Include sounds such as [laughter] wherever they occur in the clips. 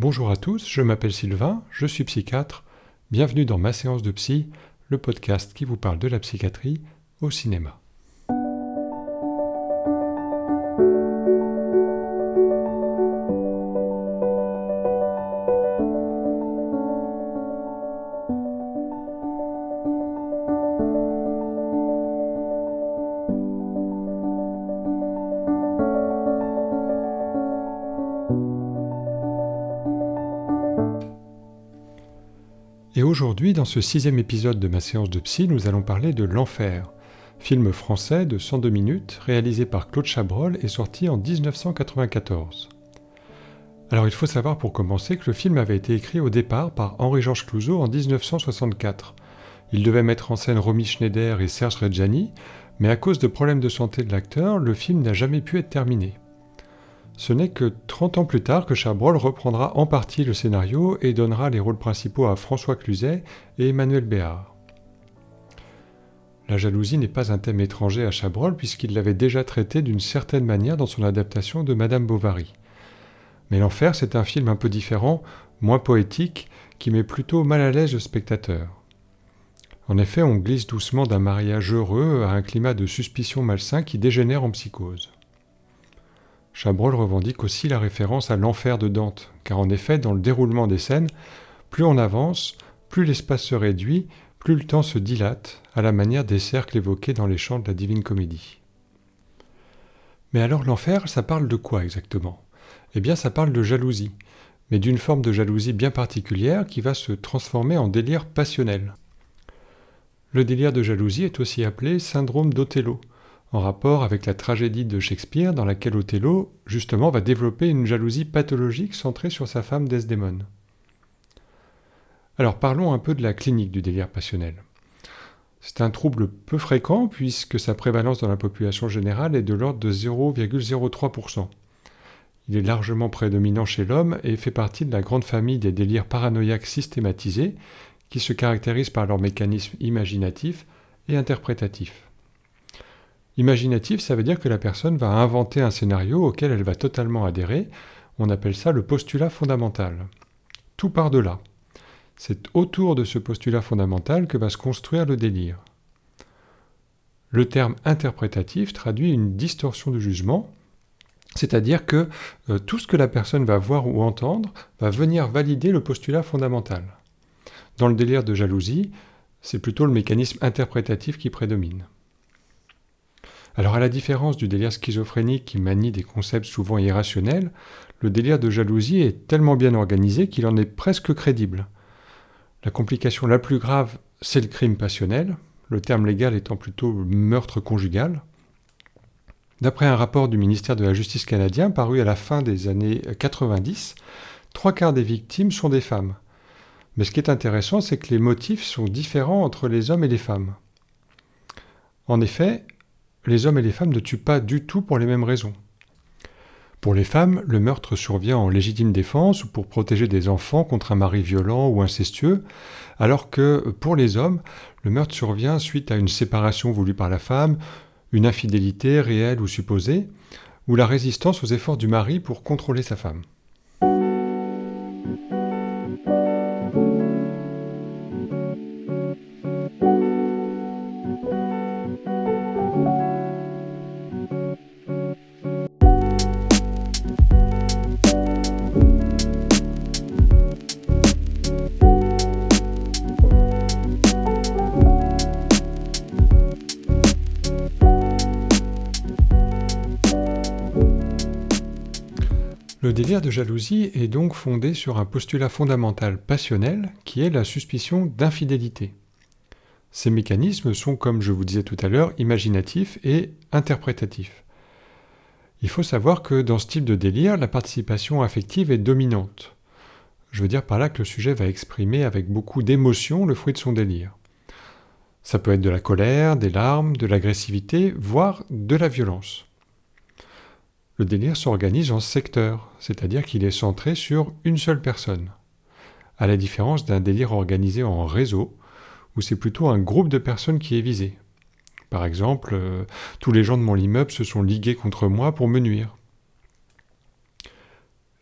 Bonjour à tous, je m'appelle Sylvain, je suis psychiatre. Bienvenue dans ma séance de psy, le podcast qui vous parle de la psychiatrie au cinéma. Aujourd'hui, dans ce sixième épisode de ma séance de psy, nous allons parler de L'Enfer, film français de 102 minutes réalisé par Claude Chabrol et sorti en 1994. Alors il faut savoir pour commencer que le film avait été écrit au départ par Henri-Georges Clouzot en 1964. Il devait mettre en scène Romy Schneider et Serge Reggiani, mais à cause de problèmes de santé de l'acteur, le film n'a jamais pu être terminé. Ce n'est que 30 ans plus tard que Chabrol reprendra en partie le scénario et donnera les rôles principaux à François Cluzet et Emmanuel Béard. La jalousie n'est pas un thème étranger à Chabrol puisqu'il l'avait déjà traité d'une certaine manière dans son adaptation de Madame Bovary. Mais L'Enfer, c'est un film un peu différent, moins poétique, qui met plutôt mal à l'aise le spectateur. En effet, on glisse doucement d'un mariage heureux à un climat de suspicion malsain qui dégénère en psychose. Chabrol revendique aussi la référence à l'enfer de Dante, car en effet, dans le déroulement des scènes, plus on avance, plus l'espace se réduit, plus le temps se dilate, à la manière des cercles évoqués dans les chants de la Divine Comédie. Mais alors l'enfer, ça parle de quoi exactement? Eh bien ça parle de jalousie, mais d'une forme de jalousie bien particulière qui va se transformer en délire passionnel. Le délire de jalousie est aussi appelé syndrome d'Othello, en rapport avec la tragédie de Shakespeare dans laquelle Othello, justement, va développer une jalousie pathologique centrée sur sa femme Desdémone. Alors parlons un peu de la clinique du délire passionnel. C'est un trouble peu fréquent puisque sa prévalence dans la population générale est de l'ordre de 0,03%. Il est largement prédominant chez l'homme et fait partie de la grande famille des délires paranoïaques systématisés qui se caractérisent par leur mécanisme imaginatif et interprétatif. Imaginatif, ça veut dire que la personne va inventer un scénario auquel elle va totalement adhérer. On appelle ça le postulat fondamental. Tout part de là. C'est autour de ce postulat fondamental que va se construire le délire. Le terme interprétatif traduit une distorsion de jugement, c'est-à-dire que euh, tout ce que la personne va voir ou entendre va venir valider le postulat fondamental. Dans le délire de jalousie, c'est plutôt le mécanisme interprétatif qui prédomine. Alors à la différence du délire schizophrénique qui manie des concepts souvent irrationnels, le délire de jalousie est tellement bien organisé qu'il en est presque crédible. La complication la plus grave, c'est le crime passionnel, le terme légal étant plutôt meurtre conjugal. D'après un rapport du ministère de la Justice canadien paru à la fin des années 90, trois quarts des victimes sont des femmes. Mais ce qui est intéressant, c'est que les motifs sont différents entre les hommes et les femmes. En effet, les hommes et les femmes ne tuent pas du tout pour les mêmes raisons. Pour les femmes, le meurtre survient en légitime défense ou pour protéger des enfants contre un mari violent ou incestueux, alors que pour les hommes, le meurtre survient suite à une séparation voulue par la femme, une infidélité réelle ou supposée, ou la résistance aux efforts du mari pour contrôler sa femme. Le délire de jalousie est donc fondé sur un postulat fondamental passionnel qui est la suspicion d'infidélité. Ces mécanismes sont, comme je vous disais tout à l'heure, imaginatifs et interprétatifs. Il faut savoir que dans ce type de délire, la participation affective est dominante. Je veux dire par là que le sujet va exprimer avec beaucoup d'émotion le fruit de son délire. Ça peut être de la colère, des larmes, de l'agressivité, voire de la violence. Le délire s'organise en secteurs, c'est-à-dire qu'il est centré sur une seule personne. À la différence d'un délire organisé en réseau, où c'est plutôt un groupe de personnes qui est visé. Par exemple, euh, tous les gens de mon immeuble se sont ligués contre moi pour me nuire.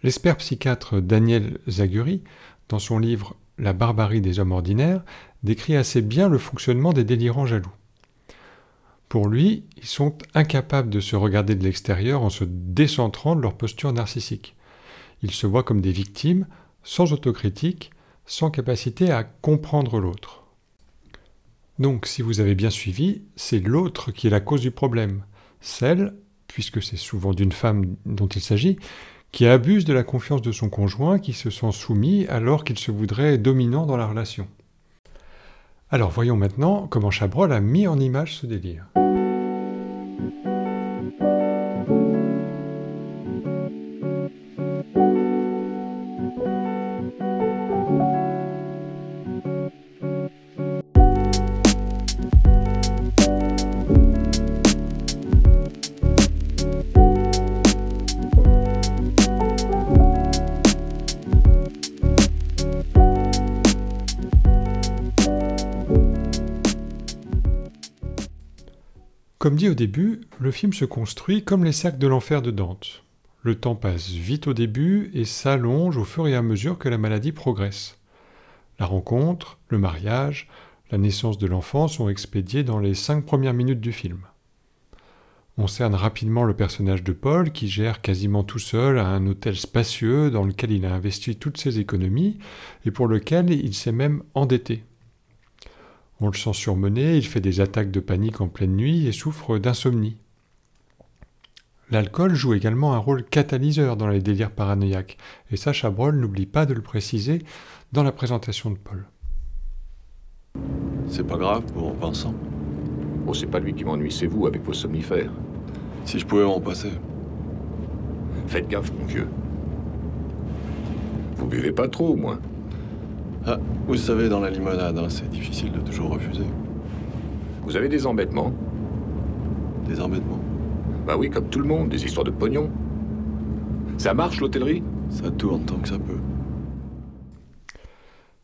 L'expert psychiatre Daniel Zaguri, dans son livre La barbarie des hommes ordinaires, décrit assez bien le fonctionnement des délirants jaloux. Pour lui, ils sont incapables de se regarder de l'extérieur en se décentrant de leur posture narcissique. Ils se voient comme des victimes, sans autocritique, sans capacité à comprendre l'autre. Donc, si vous avez bien suivi, c'est l'autre qui est la cause du problème. Celle, puisque c'est souvent d'une femme dont il s'agit, qui abuse de la confiance de son conjoint, qui se sent soumis alors qu'il se voudrait dominant dans la relation. Alors voyons maintenant comment Chabrol a mis en image ce délire. Comme dit au début, le film se construit comme les cercles de l'enfer de Dante. Le temps passe vite au début et s'allonge au fur et à mesure que la maladie progresse. La rencontre, le mariage, la naissance de l'enfant sont expédiés dans les cinq premières minutes du film. On cerne rapidement le personnage de Paul qui gère quasiment tout seul un hôtel spacieux dans lequel il a investi toutes ses économies et pour lequel il s'est même endetté. On le sent surmené, il fait des attaques de panique en pleine nuit et souffre d'insomnie. L'alcool joue également un rôle catalyseur dans les délires paranoïaques, et Sacha Brol n'oublie pas de le préciser dans la présentation de Paul. C'est pas grave pour Vincent. Oh, c'est pas lui qui m'ennuie, c'est vous avec vos somnifères. Si je pouvais m'en passer. Faites gaffe, mon vieux. Vous buvez pas trop, au moins. Ah, vous savez, dans la limonade, hein, c'est difficile de toujours refuser. Vous avez des embêtements? Des embêtements? Bah oui, comme tout le monde, des histoires de pognon. Ça marche, l'hôtellerie? Ça tourne tant que ça peut.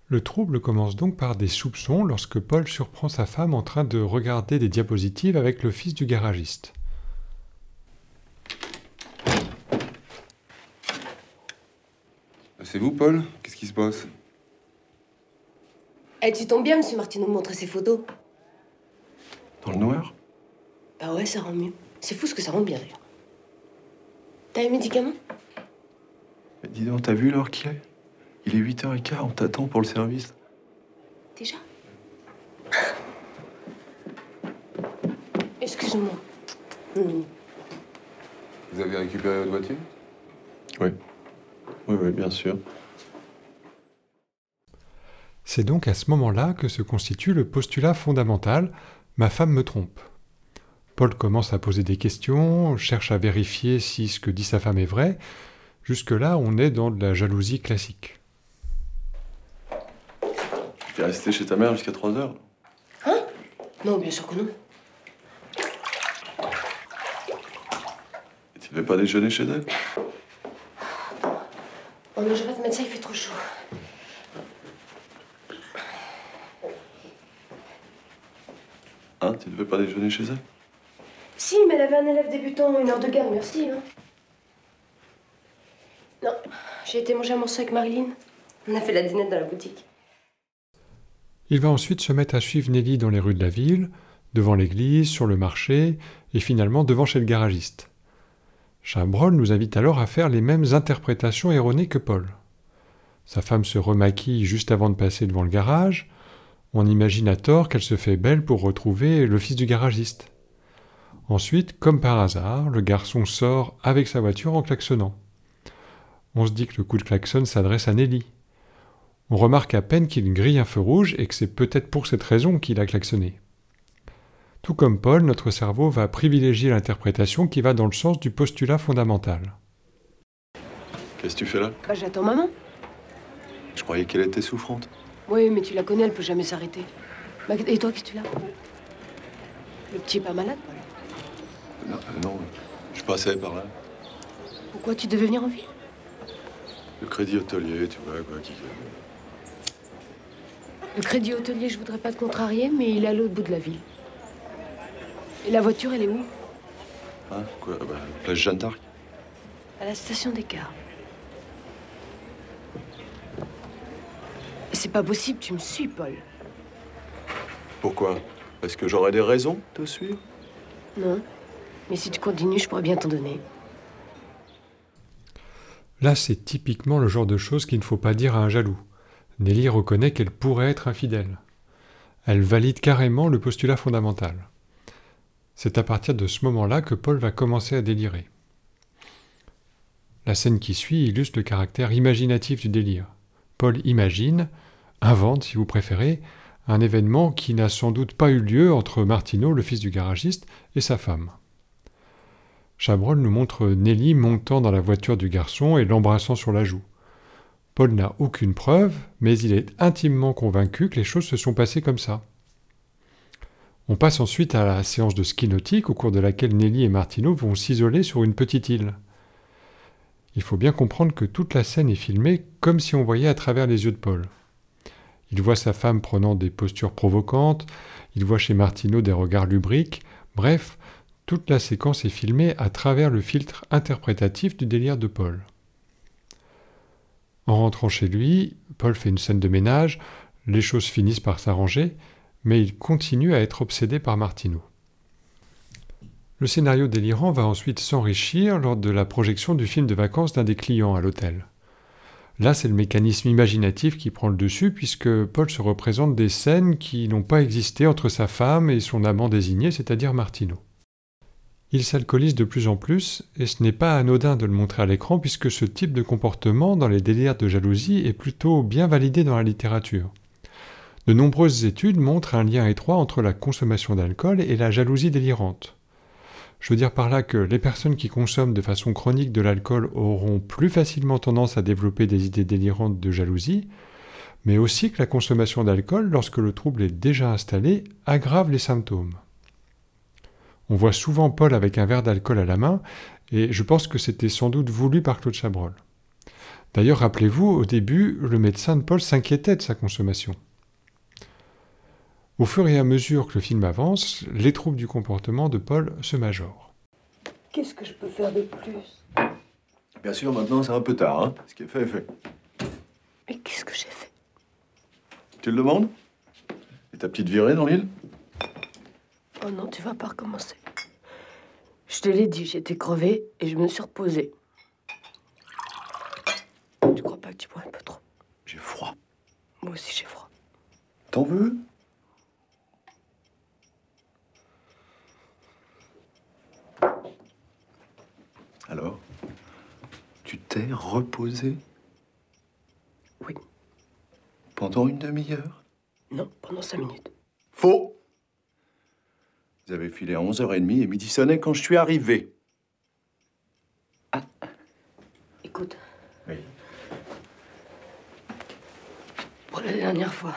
Le trouble commence donc par des soupçons lorsque Paul surprend sa femme en train de regarder des diapositives avec le fils du garagiste. C'est vous, Paul? Qu'est-ce qui se passe? Eh, tu tombes bien, monsieur Martineau, me montrer ses photos. Dans le noir? Bah ouais, ça rend mieux. C'est fou ce que ça rend bien, d'ailleurs. T'as un médicament Mais Dis donc, t'as vu l'heure qu'il est? Il est 8h15, on t'attend pour le service. Déjà? [laughs] Excuse-moi. Hmm. Vous avez récupéré votre voiture? Oui. Oui, oui, bien sûr. C'est donc à ce moment-là que se constitue le postulat fondamental Ma femme me trompe. Paul commence à poser des questions, cherche à vérifier si ce que dit sa femme est vrai. Jusque-là, on est dans de la jalousie classique. T'es resté chez ta mère jusqu'à 3h Hein? Non, bien sûr que non. Et tu devais pas déjeuner chez elle? Oh non, je vais pas te mettre ça, il fait trop chaud. Hein Tu devais pas déjeuner chez elle Si, mais elle avait un élève débutant, une heure de garde, merci. Hein. Non, j'ai été manger un morceau avec Marilyn. On a fait la dînette dans la boutique. Il va ensuite se mettre à suivre Nelly dans les rues de la ville, devant l'église, sur le marché, et finalement devant chez le garagiste. Chabrol nous invite alors à faire les mêmes interprétations erronées que Paul. Sa femme se remaquille juste avant de passer devant le garage. On imagine à tort qu'elle se fait belle pour retrouver le fils du garagiste. Ensuite, comme par hasard, le garçon sort avec sa voiture en klaxonnant. On se dit que le coup de klaxon s'adresse à Nelly. On remarque à peine qu'il grille un feu rouge et que c'est peut-être pour cette raison qu'il a klaxonné. Tout comme Paul, notre cerveau va privilégier l'interprétation qui va dans le sens du postulat fondamental. Qu'est-ce que tu fais là? Bah, j'attends maman? Je croyais qu'elle était souffrante. Oui, mais tu la connais, elle peut jamais s'arrêter. Bah, et toi, qu'est-ce que tu l'as Le petit est pas malade, Paul. Non, euh, non, je passais par là. Pourquoi tu devais venir en ville Le crédit hôtelier, tu vois, quoi, qui... Le crédit hôtelier, je voudrais pas te contrarier, mais il est à l'autre bout de la ville. Et la voiture, elle est où Hein Quoi Bah, place Jeanne d'Arc. À la station des cars. C'est pas possible, tu me suis, Paul. Pourquoi? Est-ce que j'aurais des raisons de te suivre? Non. Mais si tu continues, je pourrais bien t'en donner. Là, c'est typiquement le genre de choses qu'il ne faut pas dire à un jaloux. Nelly reconnaît qu'elle pourrait être infidèle. Elle valide carrément le postulat fondamental. C'est à partir de ce moment-là que Paul va commencer à délirer. La scène qui suit illustre le caractère imaginatif du délire. Paul imagine, invente si vous préférez, un événement qui n'a sans doute pas eu lieu entre Martineau, le fils du garagiste, et sa femme. Chabrol nous montre Nelly montant dans la voiture du garçon et l'embrassant sur la joue. Paul n'a aucune preuve, mais il est intimement convaincu que les choses se sont passées comme ça. On passe ensuite à la séance de ski nautique au cours de laquelle Nelly et Martineau vont s'isoler sur une petite île. Il faut bien comprendre que toute la scène est filmée comme si on voyait à travers les yeux de Paul. Il voit sa femme prenant des postures provocantes, il voit chez Martineau des regards lubriques, bref, toute la séquence est filmée à travers le filtre interprétatif du délire de Paul. En rentrant chez lui, Paul fait une scène de ménage, les choses finissent par s'arranger, mais il continue à être obsédé par Martineau. Le scénario délirant va ensuite s'enrichir lors de la projection du film de vacances d'un des clients à l'hôtel. Là, c'est le mécanisme imaginatif qui prend le dessus, puisque Paul se représente des scènes qui n'ont pas existé entre sa femme et son amant désigné, c'est-à-dire Martineau. Il s'alcoolise de plus en plus, et ce n'est pas anodin de le montrer à l'écran, puisque ce type de comportement dans les délires de jalousie est plutôt bien validé dans la littérature. De nombreuses études montrent un lien étroit entre la consommation d'alcool et la jalousie délirante. Je veux dire par là que les personnes qui consomment de façon chronique de l'alcool auront plus facilement tendance à développer des idées délirantes de jalousie, mais aussi que la consommation d'alcool, lorsque le trouble est déjà installé, aggrave les symptômes. On voit souvent Paul avec un verre d'alcool à la main, et je pense que c'était sans doute voulu par Claude Chabrol. D'ailleurs, rappelez-vous, au début, le médecin de Paul s'inquiétait de sa consommation. Au fur et à mesure que le film avance, les troubles du comportement de Paul se majorent. Qu'est-ce que je peux faire de plus? Bien sûr, maintenant c'est un peu tard, hein. Ce qui est fait est fait. Mais qu'est-ce que j'ai fait? Tu le demandes? Et ta petite virée dans l'île? Oh non, tu vas pas recommencer. Je te l'ai dit, j'étais crevée et je me suis reposée. Tu crois pas que tu bois un peu trop? J'ai froid. Moi aussi j'ai froid. T'en veux? Alors Tu t'es reposé? Oui. Pendant une demi-heure? Non, pendant cinq minutes. Faux Vous avez filé à 11h30 et midi sonnait quand je suis arrivé. Écoute, Oui. pour la dernière fois,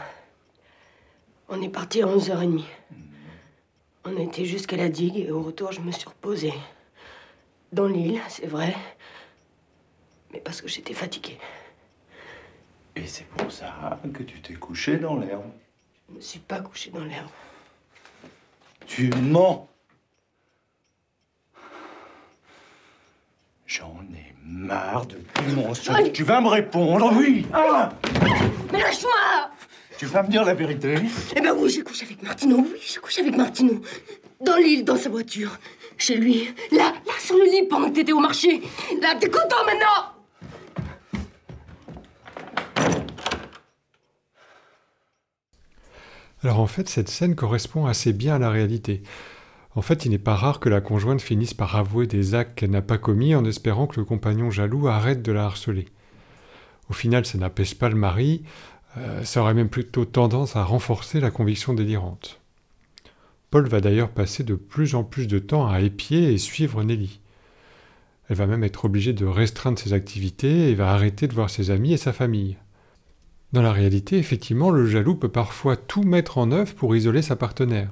on est parti à 11h30. On a été jusqu'à la digue et au retour, je me suis reposée. Dans l'île, c'est vrai. Mais parce que j'étais fatiguée. Et c'est pour ça que tu t'es couché dans l'herbe. Je me suis pas couchée dans l'herbe. Tu mens J'en ai marre de tes mensonges. Tu vas me répondre, oui Ah Mais lâche-moi Tu vas me dire la vérité Eh ben oui, j'ai couché avec Martineau. Oui, j'ai couché avec Martineau. Dans l'île, dans sa voiture. Chez lui. Là, là, sur le lit, pendant que t'étais au marché. Là, t'es content maintenant Alors en fait, cette scène correspond assez bien à la réalité. En fait, il n'est pas rare que la conjointe finisse par avouer des actes qu'elle n'a pas commis en espérant que le compagnon jaloux arrête de la harceler. Au final, ça n'apaise pas le mari, euh, ça aurait même plutôt tendance à renforcer la conviction délirante. Paul va d'ailleurs passer de plus en plus de temps à épier et suivre Nelly. Elle va même être obligée de restreindre ses activités et va arrêter de voir ses amis et sa famille. Dans la réalité, effectivement, le jaloux peut parfois tout mettre en œuvre pour isoler sa partenaire.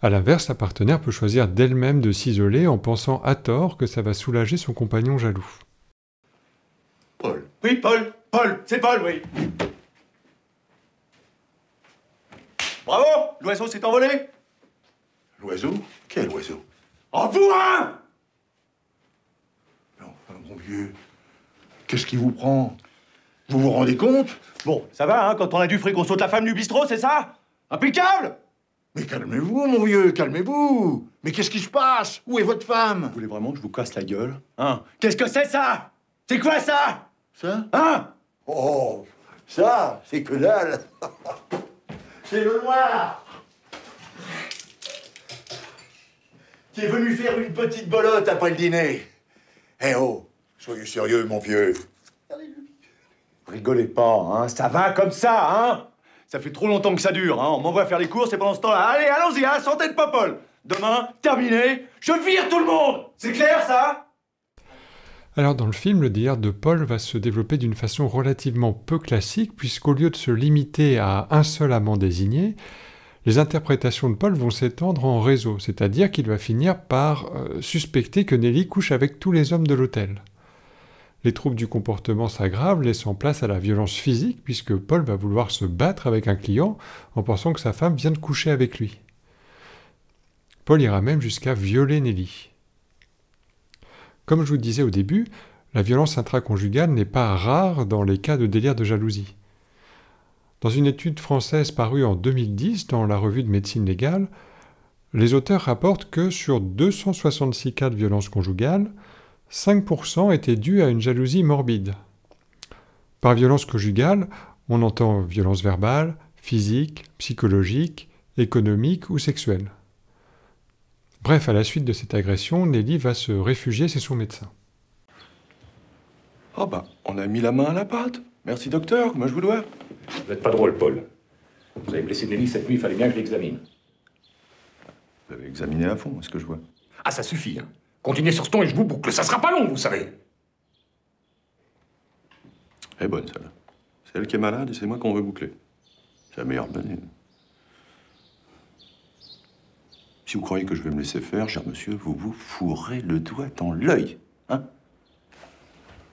A l'inverse, sa partenaire peut choisir d'elle-même de s'isoler en pensant à tort que ça va soulager son compagnon jaloux. Paul. Oui, Paul Paul C'est Paul, oui Bravo L'oiseau s'est envolé L'oiseau? Quel oiseau? En vous, hein Mais enfin, mon vieux, qu'est-ce qui vous prend? Vous vous rendez compte? Bon, ça va, hein, quand on a du fric, on saute la femme du bistrot, c'est ça? Impeccable Mais calmez-vous, mon vieux, calmez-vous! Mais qu'est-ce qui se passe? Où est votre femme? Vous voulez vraiment que je vous casse la gueule Hein? Qu'est-ce que c'est ça? C'est quoi ça? Ça? Hein? Oh, ça, c'est que dalle. [laughs] C'est le noir Qui est venu faire une petite bolotte après le dîner. Eh oh, soyez sérieux, mon vieux. Rigolez pas, hein, ça va comme ça, hein. Ça fait trop longtemps que ça dure, hein, on m'envoie faire les courses et pendant ce temps-là, allez, allons-y, hein, santé de popole Demain, terminé, je vire tout le monde. C'est clair, ça? Alors dans le film, le délire de Paul va se développer d'une façon relativement peu classique, puisqu'au lieu de se limiter à un seul amant désigné, les interprétations de Paul vont s'étendre en réseau, c'est-à-dire qu'il va finir par euh, suspecter que Nelly couche avec tous les hommes de l'hôtel. Les troubles du comportement s'aggravent, laissant place à la violence physique, puisque Paul va vouloir se battre avec un client en pensant que sa femme vient de coucher avec lui. Paul ira même jusqu'à violer Nelly. Comme je vous disais au début, la violence intraconjugale n'est pas rare dans les cas de délire de jalousie. Dans une étude française parue en 2010 dans la revue de médecine légale, les auteurs rapportent que sur 266 cas de violence conjugale, 5% étaient dus à une jalousie morbide. Par violence conjugale, on entend violence verbale, physique, psychologique, économique ou sexuelle. Bref, à la suite de cette agression, Nelly va se réfugier chez son médecin. Oh bah, on a mis la main à la pâte. Merci docteur, moi je vous dois? Vous n'êtes pas drôle, Paul. Vous avez blessé Nelly cette nuit, il fallait bien que je l'examine. Vous avez examiné à fond, ce que je vois. Ah, ça suffit, hein. Continuez sur ce ton et je vous boucle. Ça sera pas long, vous savez. Elle est bonne, celle-là. C'est elle qui est malade et c'est moi qu'on veut boucler. C'est la meilleure donnée. Si vous croyez que je vais me laisser faire, cher monsieur, vous vous fourrez le doigt dans l'œil, hein?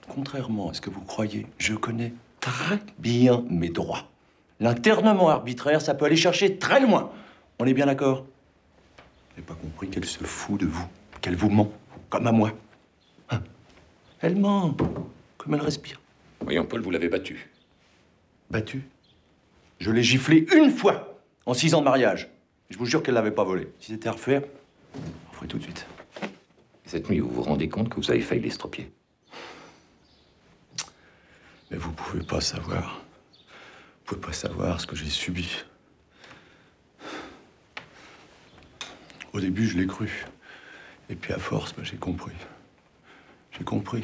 Contrairement à ce que vous croyez, je connais très bien mes droits. L'internement arbitraire, ça peut aller chercher très loin. On est bien d'accord? N'avez pas compris qu'elle se fout de vous, qu'elle vous ment, comme à moi. Hein? Elle ment, comme elle respire. Voyons, Paul, vous l'avez battu. Battu Je l'ai giflé une fois en six ans de mariage. Je vous jure qu'elle l'avait pas volé. Si c'était à refaire, on ferait tout de suite. Cette nuit, vous vous rendez compte que vous avez failli l'estropier? Mais vous pouvez pas savoir. Vous pouvez pas savoir ce que j'ai subi. Au début, je l'ai cru. Et puis à force, ben, j'ai compris. J'ai compris.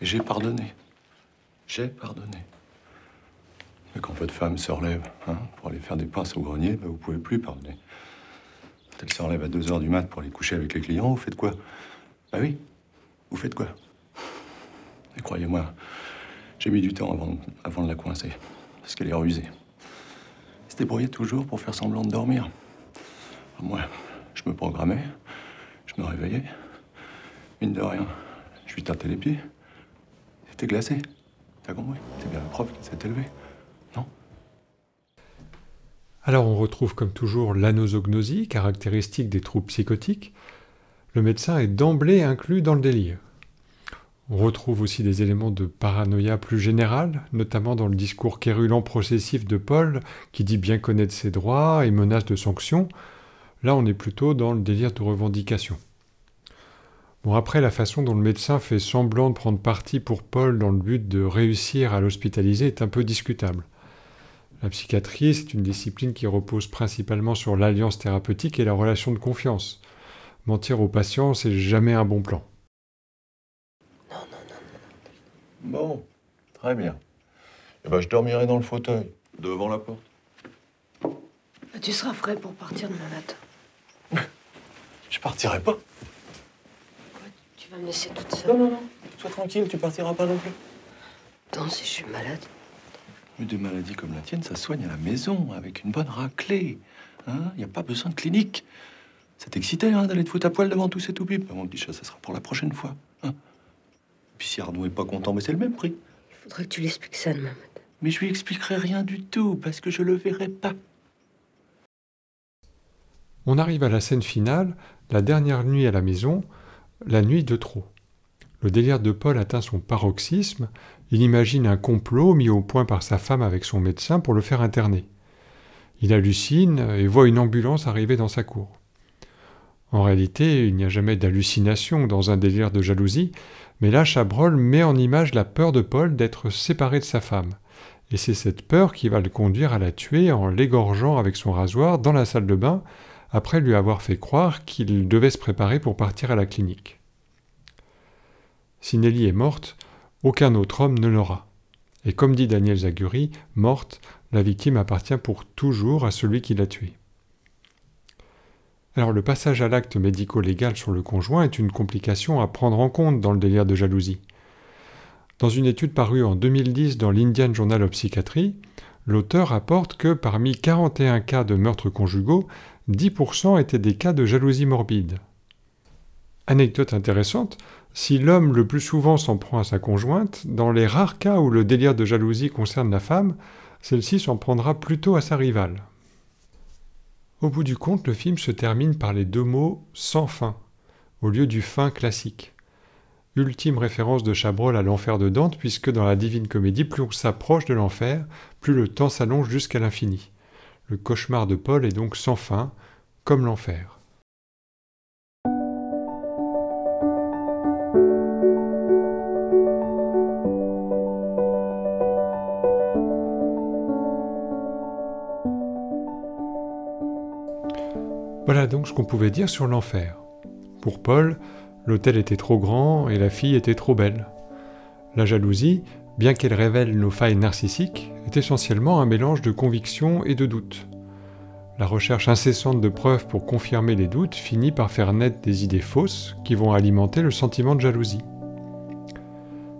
Et j'ai pardonné. J'ai pardonné. Mais quand votre femme se relève hein, pour aller faire des passes au grenier, ben, vous pouvez plus pardonner. Quand elle se relève à 2 h du mat pour aller coucher avec les clients, vous faites quoi? Bah oui, vous faites quoi? Et croyez-moi, j'ai mis du temps avant, de la coincer. Parce qu'elle est rusée. Elle se débrouillait toujours pour faire semblant de dormir. Moi, je me programmais, je me réveillais. Mine de rien, je lui tâtais les pieds. C'était glacé. T'as compris? C'est bien le prof qui s'est élevé. Non? Alors on retrouve comme toujours l'anosognosie, caractéristique des troubles psychotiques. Le médecin est d'emblée inclus dans le délire. On retrouve aussi des éléments de paranoïa plus générale, notamment dans le discours quérulent processif de Paul, qui dit bien connaître ses droits et menace de sanctions. Là, on est plutôt dans le délire de revendication. Bon, après, la façon dont le médecin fait semblant de prendre parti pour Paul dans le but de réussir à l'hospitaliser est un peu discutable. La psychiatrie, c'est une discipline qui repose principalement sur l'alliance thérapeutique et la relation de confiance. Mentir aux patients, c'est jamais un bon plan. Bon, très bien. Eh ben, je dormirai dans le fauteuil, devant la porte. Bah, Tu seras frais pour partir demain matin. [laughs] Je partirai pas. Tu vas me laisser toute seule. Non, non, non. Sois tranquille, tu partiras pas non plus. Attends, si je suis malade. Mais des maladies comme la tienne, ça soigne à la maison, avec une bonne raclée. Hein Il n'y a pas besoin de clinique. Ça t'excitait, hein, d'aller te foutre à poil devant tous ces toupipes Mon petit chat, ça sera pour la prochaine fois. Hein Puis si Arnaud est pas content, mais c'est le même prix. Il faudrait que tu l'expliques ça demain matin. Mais je lui expliquerai rien du tout, parce que je le verrai pas. On arrive à la scène finale, la dernière nuit à la maison, la nuit de trop. Le délire de Paul atteint son paroxysme Il imagine un complot mis au point par sa femme avec son médecin pour le faire interner. Il hallucine et voit une ambulance arriver dans sa cour. En réalité, il n'y a jamais d'hallucination dans un délire de jalousie, mais là, Chabrol met en image la peur de Paul d'être séparé de sa femme. Et c'est cette peur qui va le conduire à la tuer en l'égorgeant avec son rasoir dans la salle de bain, après lui avoir fait croire qu'il devait se préparer pour partir à la clinique. Si Nelly est morte, aucun autre homme ne l'aura. Et comme dit Daniel Zaguri, morte, la victime appartient pour toujours à celui qui l'a tuée. Alors le passage à l'acte médico-légal sur le conjoint est une complication à prendre en compte dans le délire de jalousie. Dans une étude parue en 2010 dans l'Indian Journal of Psychiatry, l'auteur rapporte que parmi 41 cas de meurtres conjugaux, 10% étaient des cas de jalousie morbide. Anecdote intéressante, si l'homme le plus souvent s'en prend à sa conjointe, dans les rares cas où le délire de jalousie concerne la femme, celle-ci s'en prendra plutôt à sa rivale. Au bout du compte, le film se termine par les deux mots sans fin, au lieu du fin classique. Ultime référence de Chabrol à l'enfer de Dante, puisque dans la Divine Comédie, plus on s'approche de l'enfer, plus le temps s'allonge jusqu'à l'infini. Le cauchemar de Paul est donc sans fin, comme l'enfer. Voilà donc ce qu'on pouvait dire sur l'enfer. Pour Paul, l'hôtel était trop grand et la fille était trop belle. La jalousie, bien qu'elle révèle nos failles narcissiques, est essentiellement un mélange de conviction et de doute. La recherche incessante de preuves pour confirmer les doutes finit par faire naître des idées fausses qui vont alimenter le sentiment de jalousie.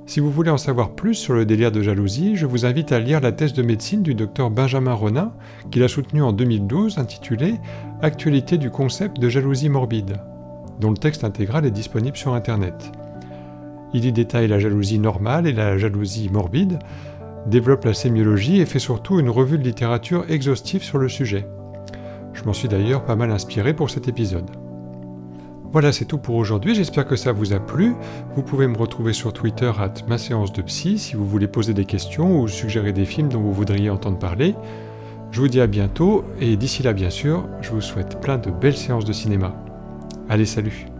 Si vous voulez en savoir plus sur le délire de jalousie, je vous invite à lire la thèse de médecine du docteur Benjamin Ronin, qu'il a soutenue en 2012, intitulée Actualité du concept de jalousie morbide, dont le texte intégral est disponible sur Internet. Il y détaille la jalousie normale et la jalousie morbide, développe la sémiologie et fait surtout une revue de littérature exhaustive sur le sujet. Je m'en suis d'ailleurs pas mal inspiré pour cet épisode. Voilà, c'est tout pour aujourd'hui. J'espère que ça vous a plu. Vous pouvez me retrouver sur Twitter à ma séance de psy si vous voulez poser des questions ou suggérer des films dont vous voudriez entendre parler. Je vous dis à bientôt et d'ici là, bien sûr, je vous souhaite plein de belles séances de cinéma. Allez, salut